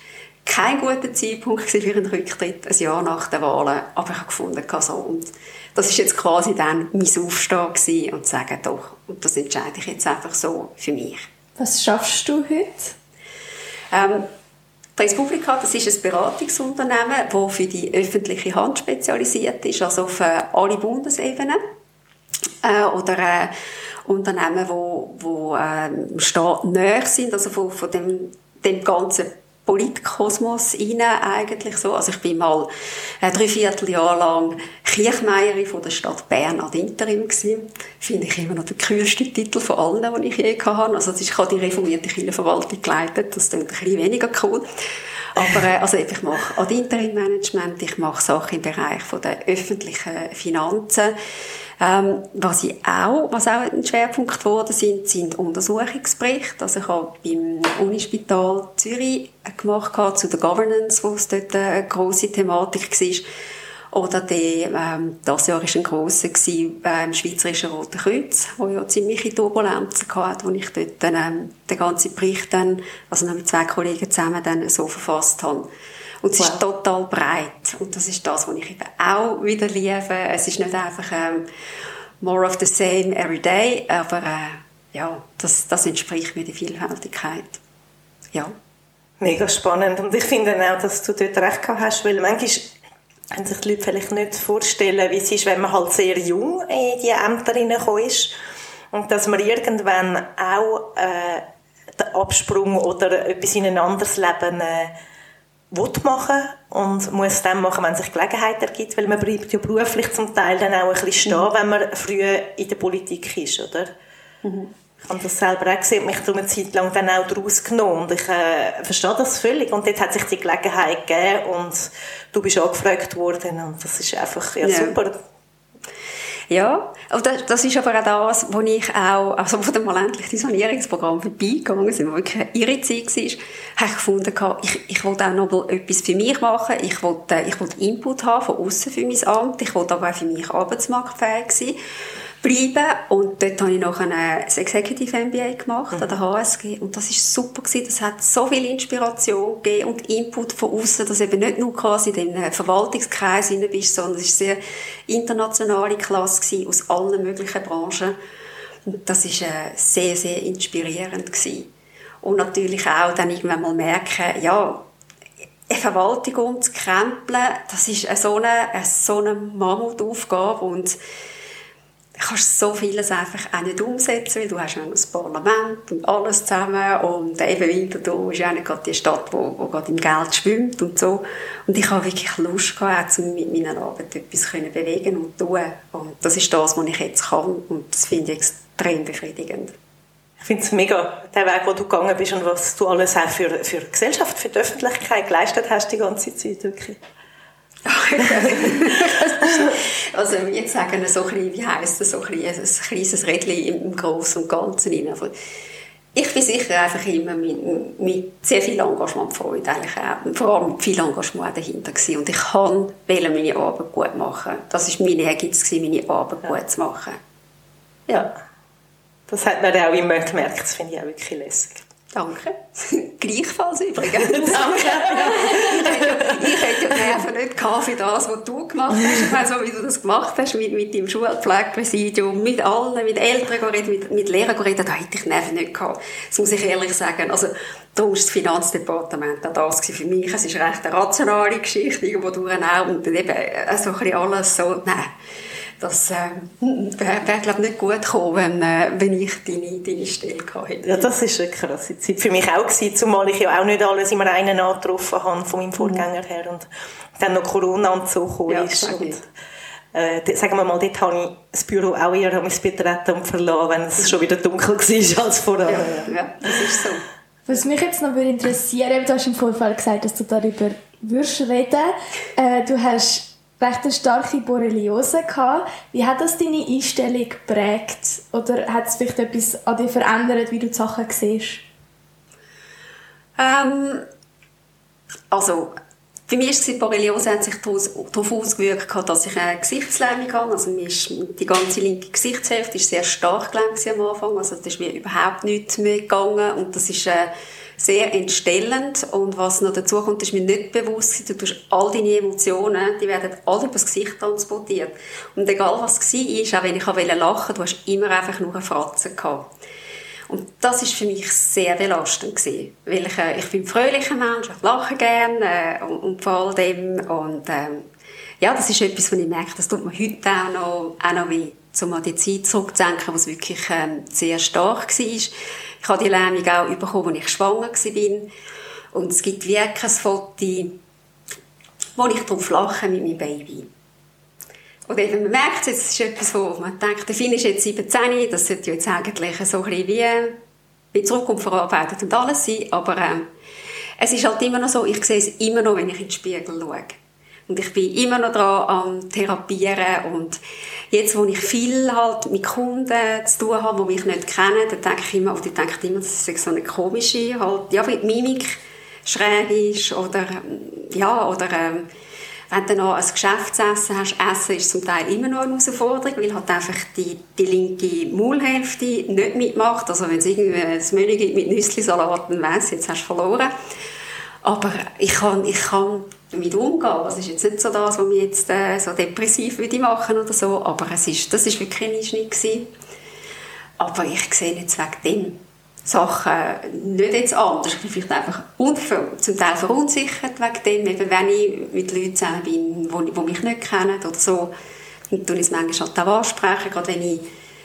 kein guter Zeitpunkt für einen Rücktritt, ein Jahr nach den Wahlen. Aber ich habe gefunden, so. Und das ist jetzt quasi dann mein Aufstehen und sagen doch. Und das entscheide ich jetzt einfach so für mich. Was schaffst du heute? Ähm, die Publica, das ist ein Beratungsunternehmen, das für die öffentliche Hand spezialisiert ist, also auf äh, alle Bundesebenen. Äh, oder äh, Unternehmen, wo, wo äh, Staat näher sind, also von, von dem, dem ganzen Politkosmos rein, eigentlich so. Also ich bin mal ein Dreivierteljahr lang Kirchmeieri von der Stadt Bern ad interim gewesen. Finde ich immer noch der kühlste Titel von allen, die ich je hatte. Also ich habe die reformierte Kirchenverwaltung geleitet, das ist ein bisschen weniger cool. Aber äh, also ich mache ad interim Management, ich mache Sachen im Bereich der öffentlichen Finanzen, ähm, was, ich auch, was auch ein Schwerpunkt geworden sind, sind Untersuchungsberichte. Also ich habe beim Unispital Zürich gemacht zu der Governance, wo es dort eine grosse Thematik war. Oder der, ähm, das Jahr war ein grosser beim Schweizerischen Roten Kreuz, wo ja ziemliche Turbulenzen hatte, wo ich dort ähm, den ganzen Bericht dann, also noch mit zwei Kollegen zusammen dann so verfasst habe. Und es wow. ist total breit. Und das ist das, was ich eben auch wieder liebe. Es ist nicht einfach ähm, more of the same every day, aber äh, ja, das, das entspricht mir der Vielfältigkeit. Ja. Mega spannend. Und ich finde auch, dass du dort recht gehabt hast, weil manchmal können sich die Leute vielleicht nicht vorstellen, wie es ist, wenn man halt sehr jung in die Ämter hineingekommen ist und dass man irgendwann auch äh, den Absprung oder etwas in ein anderes Leben äh, will machen und muss dann machen, wenn sich Gelegenheit ergibt, weil man bleibt ja beruflich zum Teil dann auch ein bisschen stehen, mhm. wenn man früher in der Politik ist, oder? Mhm. Ich habe das selber auch gesehen, mich darum eine Zeit lang dann auch daraus genommen und ich äh, verstehe das völlig und jetzt hat sich die Gelegenheit gegeben und du bist angefragt worden und das ist einfach ja, ja. super. Ja, und das, ist aber auch das, wo ich auch, also von dem die Sanierungsprogramm vorbeigegangen sind, wo wirklich eine irre Zeit war, habe ich gefunden, ich, ich wollte auch noch etwas für mich machen, ich wollte, ich wollte Input haben von außen für mein Amt, ich wollte aber auch für mich arbeitsmarktfähig sein bleiben. Und dort habe ich noch ein Executive MBA gemacht mhm. an der HSG. Und das war super gewesen. Das hat so viel Inspiration gegeben und Input von außen, dass eben nicht nur quasi in den Verwaltungskreis hinein bist, sondern es war eine sehr internationale Klasse gewesen, aus allen möglichen Branchen. Und das war äh, sehr, sehr inspirierend gewesen. Und natürlich auch dann irgendwann mal merken, ja, eine Verwaltung umzukrempeln, das ist so eine, so eine Mammutaufgabe und kannst so vieles einfach auch nicht umsetzen, weil du hast ja das Parlament und alles zusammen und eben Winterthur ist ja nicht gerade die Stadt, wo, wo gerade im Geld schwimmt und so. Und ich habe wirklich Lust gehabt, um mit meiner Arbeit etwas können bewegen und tun. Und das ist das, was ich jetzt kann und das finde ich extrem befriedigend. Ich finde es mega, der Weg, wo du gegangen bist und was du alles auch für, für die Gesellschaft, für die Öffentlichkeit geleistet hast die ganze Zeit, wirklich. Also jetzt sagen so ein bisschen, wie heisst das, so ein, bisschen, ein kleines Rädchen im Großen und Ganzen rein. Ich bin sicher einfach immer mit, mit sehr viel Engagement Freude eigentlich auch, vor allem viel Engagement dahinter gewesen. und ich kann meine Arbeit gut machen. Das war mein Ehrgeiz, meine Arbeit ja. gut zu machen. Ja, das hat man auch immer gemerkt, das finde ich auch wirklich lässig. Danke. Gleichfalls übrigens. Danke. ich hätte ja die Nerven nicht gehabt für das, was du gemacht hast. Ich meine, so wie du das gemacht hast, mit, mit deinem Schulpflegepräsidium, mit allen, mit Eltern reden, mit, mit Lehrern reden, da hätte ich die Nerven nicht gehabt. Das muss ich ehrlich sagen. Also, darum ist das Finanzdepartement auch das für mich. Es ist recht eine rationale Geschichte, irgendwo durch auch, und eben äh, so ein bisschen alles so, nein das äh, wäre, wär, glaube nicht gut gekommen, wenn, äh, wenn ich deine, deine Stelle gehabt hätte. Ja, das ist eine krasse Zeit für mich auch gewesen, zumal ich ja auch nicht alles immer einen angetroffen habe von meinem Vorgänger her und dann noch Corona und so gekommen ja, ist. Und, äh, sagen wir mal, dort habe ich das Büro auch eher betreten und verlassen, wenn es schon wieder dunkel war als vorher. Ja, ja, das ist so. Was mich jetzt noch interessieren du hast im Vorfall gesagt, dass du darüber würdest reden. Äh, du hast recht eine starke Borreliose gehabt. Wie hat das deine Einstellung geprägt? Oder hat es vielleicht etwas an dir verändert, wie du die Sachen siehst? Ähm, also, für mich ist die Borreliose hat sich darauf ausgewirkt, dass ich eine Gesichtslähmung habe. Also mir ist die ganze linke Gesichtshälfte ist sehr stark gelähmt am Anfang. Also das ist mir überhaupt nichts mehr gegangen. Und das ist äh, sehr entstellend. Und was noch dazu kommt, ist mir nicht bewusst, du tust all deine Emotionen, die werden alle übers Gesicht transportiert. Und egal was war, auch wenn ich lachen wollte, du hast immer einfach nur eine Fratze gehabt. Und das ist für mich sehr belastend gewesen, weil ich, äh, ich bin ein fröhlicher Mensch, ich lache gerne äh, und, und vor all dem und ähm, ja, das ist etwas, was ich merke, das tut mir heute auch noch, auch noch weh, um an die Zeit zurückzudenken, was wirklich ähm, sehr stark war. Ich habe die Lähmung auch bekommen, als ich schwanger war. Und es gibt wirklich ein Foto, wo ich drauf lache mit meinem Baby. Und eben, man merkt es, es ist etwas, wo man denkt, der Finn ist jetzt 17, das sollte jetzt eigentlich so ein bisschen wie bei Zukunft verarbeitet und alles sein, aber äh, es ist halt immer noch so, ich sehe es immer noch, wenn ich in den Spiegel schaue. Und ich bin immer noch dran am Therapieren und jetzt, wo ich viel halt mit Kunden zu tun habe, die mich nicht kennen, dann denke ich immer, oder ich immer, das ist so eine komische, halt, ja, wie die Mimik schräg ist oder, ja, oder, ähm, wenn du noch ein Geschäftsessen hast, Essen ist zum Teil immer noch eine Herausforderung, weil halt einfach die, die linke Maulhälfte nicht mitmacht. Also wenn es irgendwie ein Menü gibt mit Nüsslisalat, dann weiss jetzt hast du verloren. Aber ich kann, ich kann damit umgehen. Das ist jetzt nicht so das, was mich jetzt äh, so depressiv würde machen oder so, aber es ist, das ist wirklich ein Einschnitt gewesen. Aber ich sehe jetzt wegen dem Sachen nicht jetzt anders. Ich bin vielleicht einfach zum Teil verunsichert wegen dem, eben wenn ich mit Leuten zusammen bin, die, mich nicht kennen oder so, dann tue ich es manchmal halt auch ansprechen, gerade wenn ich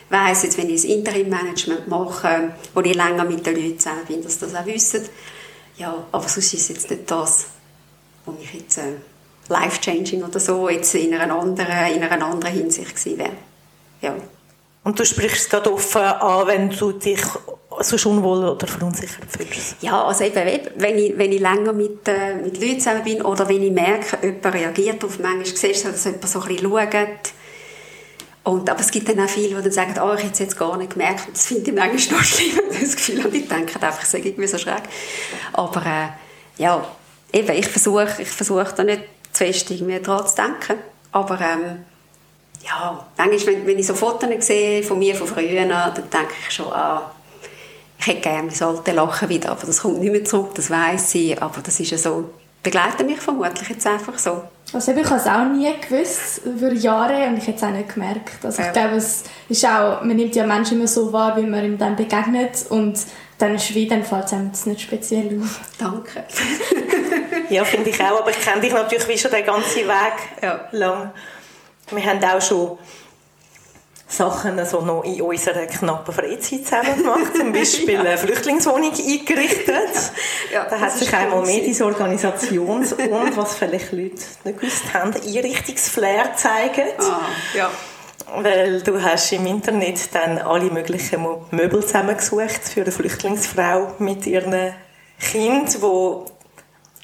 weiss jetzt, wenn ich ein Interim-Management mache, wo ich länger mit den Leuten zusammen bin, dass das auch wissen. Ja, aber sonst ist es jetzt nicht das, was mich jetzt äh, life-changing oder so jetzt in einer anderen, in einer anderen Hinsicht gewesen wäre. Ja. Und du sprichst es gerade offen an, wenn du dich so unwohl oder verunsichert fühlst? Ja, also eben, wenn ich, wenn ich länger mit, äh, mit Leuten zusammen bin oder wenn ich merke, jemand reagiert auf manchmal, siehst du, dass jemand so ein bisschen schaut. Und, aber es gibt dann auch viele, die dann sagen, oh, ich hätte es jetzt gar nicht gemerkt. Das finde ich manchmal noch schlimm, das Gefühl. Und ich denke einfach, ich sage irgendwie so schräg. Aber äh, ja, eben, ich versuche ich versuch da nicht zu fest irgendwie dran zu denken. Aber ähm, ja, manchmal, wenn, wenn ich so Fotos sehe von mir von früher, dann denke ich schon, ah, ich hätte gerne mein altes Lachen wieder, aber das kommt nicht mehr zurück, das weiß ich, aber das ist ja so, begleitet mich vermutlich jetzt einfach so. Also ich habe es auch nie gewusst, über Jahre, und ich habe es auch nicht gemerkt. Also ja. ich glaube, es ist auch, man nimmt ja Menschen immer so wahr, wie man ihm dann begegnet und dann ist wie, dann fällt es einem nicht speziell auf. Danke. ja, finde ich auch, aber ich kenne dich natürlich wie schon den ganzen Weg ja. lang. Wir haben auch schon Sachen also noch in unserer knappen Freizeit zusammen gemacht. Zum Beispiel eine Flüchtlingswohnung eingerichtet. Ja, da hat sich einmal mehr diese Organisations- und, was vielleicht Leute nicht gewusst haben, Einrichtungsflair gezeigt. Ah, ja. Weil du hast im Internet dann alle möglichen Möbel zusammengesucht für eine Flüchtlingsfrau mit ihren Kind, wo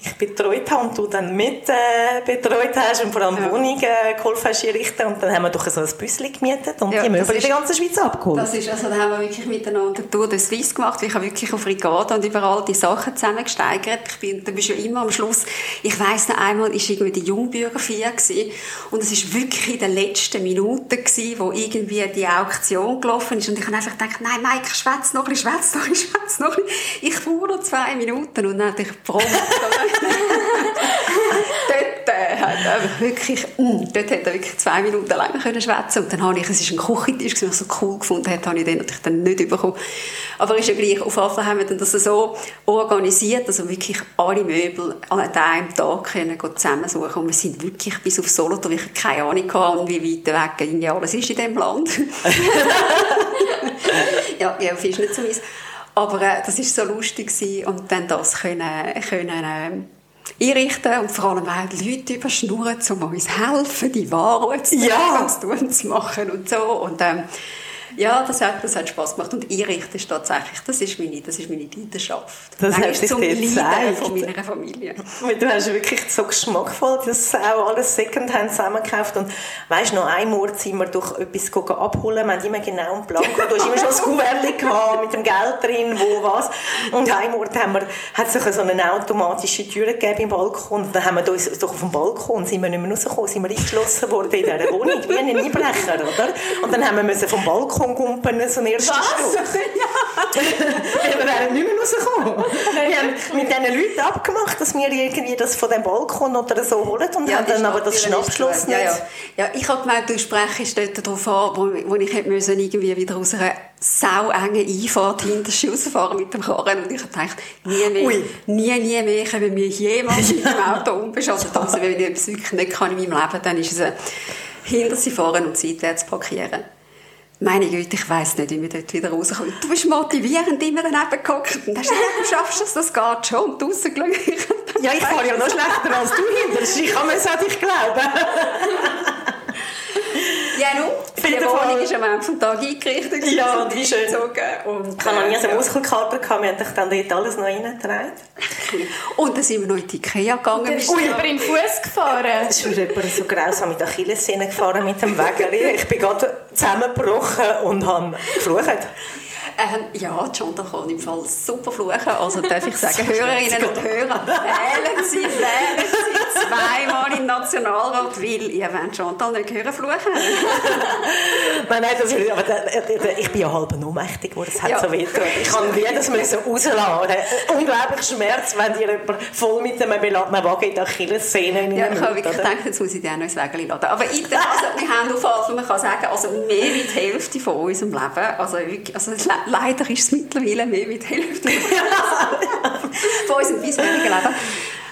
betreut habe und du dann mit äh, betreut hast und vor allem ja. Wohnungen äh, geholfen hast einrichten und dann haben wir doch so ein Büsschen gemietet und ja, die Möbel in der ganzen Schweiz abgeholt. Das ist, also da haben wir wirklich miteinander Tour de Suisse gemacht. Ich habe wirklich auf Regatta und überall die Sachen zusammengesteigert. Ich bin, da bist du ja immer am Schluss. Ich weiss noch einmal, ist irgendwie die Jungbürgerfeier gewesen und es ist wirklich in den letzten Minuten gewesen, wo irgendwie die Auktion gelaufen ist und ich habe einfach gedacht, nein, Mike, schwätz noch ein bisschen, schwätz noch ein bisschen, schwätz noch ein bisschen. Ich fuhr noch zwei Minuten und dann hatte ich prompt dort äh, hat er wirklich, mm, dort hat er wirklich zwei Minuten lang können schwätzen und dann habe ich, es war ein Küchentisch, den ich so cool gefunden habe, habe ich den natürlich dann nicht bekommen. Aber ist ja gleich, auf Fall haben wir dann das so organisiert, wir wirklich alle Möbel an einem Tag können zusammensuchen und wir sind wirklich bis auf Solothurn, ich keine Ahnung hatten, wie weit weg alles ist in diesem Land. ja, ja, ist nicht so meins. Aber äh, das war so lustig gewesen. und dann das können, können äh, einrichten und vor allem auch die Leute überschnurren, um uns helfen, die Waren zu ja. zu tun zu machen und so. Und, ähm, ja, das hat, das hat Spaß gemacht. Und einrichten ist tatsächlich, das ist meine, das ist meine Leidenschaft. Das hast du zum Leiden von meiner Familie. Du hast wirklich so geschmackvoll das auch alles Secondhand zusammengekauft. Und weißt noch einmal sind wir doch etwas abholen. Wir haben immer genau einen Plan Du hast immer schon ein Kuvert gehabt, mit dem Geld drin, wo was. Und einmal haben wir, hat es so eine automatische Tür gegeben im Balkon. Und dann haben wir uns doch auf dem Balkon sind wir nicht mehr rausgekommen, sind wir eingeschlossen worden in dieser Wohnung, wie ein Einbrecher, oder? Und dann haben wir müssen vom Balkon Gumpen so einen ersten Was? Ja. wir wären nicht mehr rausgekommen. Wir haben mit diesen Leuten abgemacht, dass wir irgendwie das von dem Balkon oder so holen und ja, haben dann aber das Schnappschloss nicht. Ja, ja. ja, ich habe gemeint, du sprichst dort darauf an, wo, wo ich hätte müssen irgendwie wieder aus einer sau enge Einfahrt hinter rausfahren mit dem Karren und ich habe gedacht, nie mehr, Ui. nie, nie mehr können wir jemals mit dem Auto unbeschadet. Also wenn ich etwas wirklich nicht kann in meinem Leben, dann ist es hinter sie fahren und seitwärts parkieren meine Güte, ich weiss nicht, wie wir dort wieder rauskommen. Du bist motivierend immer daneben gehockt und hast gesagt, du schaffst es, das geht schon. Und draussen Ja, ich fahre ja noch schlechter als du hinter. Ich kann mir es an dich glauben. Ja, nun, die Wohnung ist am Ende des Tages eingerichtet. Ja, und wie schön. Und, ich habe noch nie so einen Muskelkater gehabt, wir haben dann dort alles noch reingetragen. Und dann sind wir noch in die Ikea gegangen. Und über den Fuß gefahren? Es ist mir so grausam mit Achillessehne gefahren mit dem Wägeli. Ich bin gerade zusammengebrochen und habe geflucht. Ähm, ja, Chantal kann im Fall super fluchen. Also darf ich sagen, Hörerinnen und Hörer, wählen Sie, wählen Sie zweimal im Nationalrat, weil ihr wollt Chantal nicht hören fluchen. nein, nein, das, aber ich bin ja halb ohnmächtig geworden, es hat ja. so weh Ich kann jedes Mal so rausladen. Unglaublich Schmerz, wenn ihr voll mit einem beladenen Wagen in der Achillessehne in Ja, ich habe wirklich gedacht, jetzt muss ich dir auch noch ins Wägeli laden. Aber ich, also, wir haben auf man kann sagen, also mehr wie die Hälfte von unserem Leben, also, wirklich, also leider ist es mittlerweile mehr wie die Hälfte von unserem bisherigen Leben,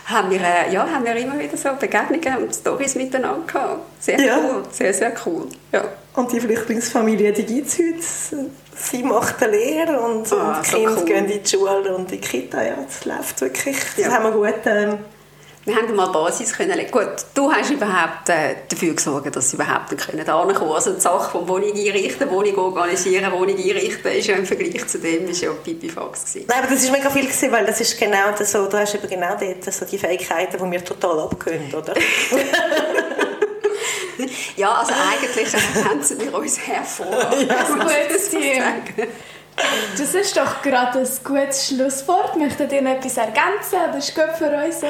haben wir, äh, ja, haben wir immer wieder so Begegnungen und Storys miteinander gehabt. Sehr Ja. cool, sehr, sehr cool. Ja. Und die Flüchtlingsfamilie, die gibt es heute. Sie macht eine Lehre und, Ah, und die so Kinder cool. gehen in die Schule und in die Kita. Ja, das läuft wirklich. Das Ja. haben wir gut... Ähm, Wir haben mal Basis können. Gut, du hast überhaupt äh, dafür gesorgt, dass sie überhaupt können ankommen. Also die Sache von Wohnung einrichten, Wohnung organisieren, Wohnung einrichten, ist ja im Vergleich zu dem ist ja Pipifax gewesen. Nein, aber das ist mega viel gewesen, weil das ist genau das so, du hast eben genau dort so die Fähigkeiten, die wir total abgehen, oder? Ja, also eigentlich haben sie wir uns hervorragend. Ein gutes Team. Das ist doch gerade ein gutes Schlusswort. Möchtet ihr noch etwas ergänzen? Das ist gut für uns.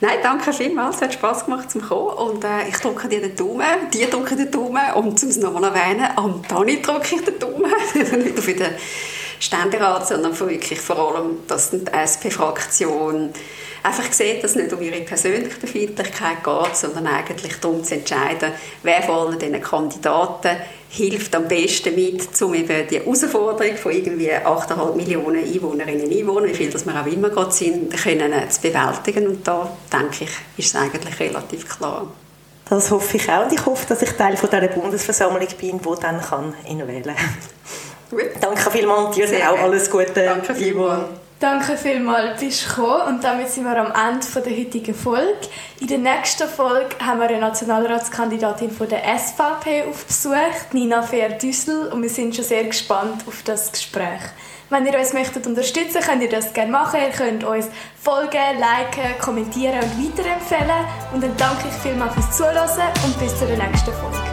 Nein, danke vielmals. Es hat Spass gemacht zum Kommen. Und äh, ich drücke dir den Daumen. Die drücken den Daumen. Und um es nochmal erwähnen, am Dani drücke ich den Daumen. Nicht für den Ständerat, sondern wirklich vor allem, dass die SP-Fraktion einfach sieht, dass es nicht um ihre persönliche Befindlichkeit geht, sondern eigentlich darum zu entscheiden, wer von diesen Kandidaten hilft am besten mit, um eben die Herausforderung von irgendwie 8,5 Millionen Einwohnerinnen und Einwohnern, wie viel das wir auch immer gerade sind, können, äh, zu bewältigen. Und da, denke ich, ist es eigentlich relativ klar. Das hoffe ich auch und ich hoffe, dass ich Teil von dieser Bundesversammlung bin, die dann kann wählen kann. Danke vielmals und dir auch alles Gute. Danke vielmals. Danke vielmals, bist du gekommen. Und damit sind wir am Ende der heutigen Folge. In der nächsten Folge haben wir eine Nationalratskandidatin von der SVP auf Besuch, Nina Fehr-Düssel. Und wir sind schon sehr gespannt auf das Gespräch. Wenn ihr uns möchtet unterstützen könnt ihr das gerne machen. Ihr könnt uns folgen, liken, kommentieren und weiterempfehlen. Und dann danke ich vielmals fürs Zuhören und bis zur nächsten Folge.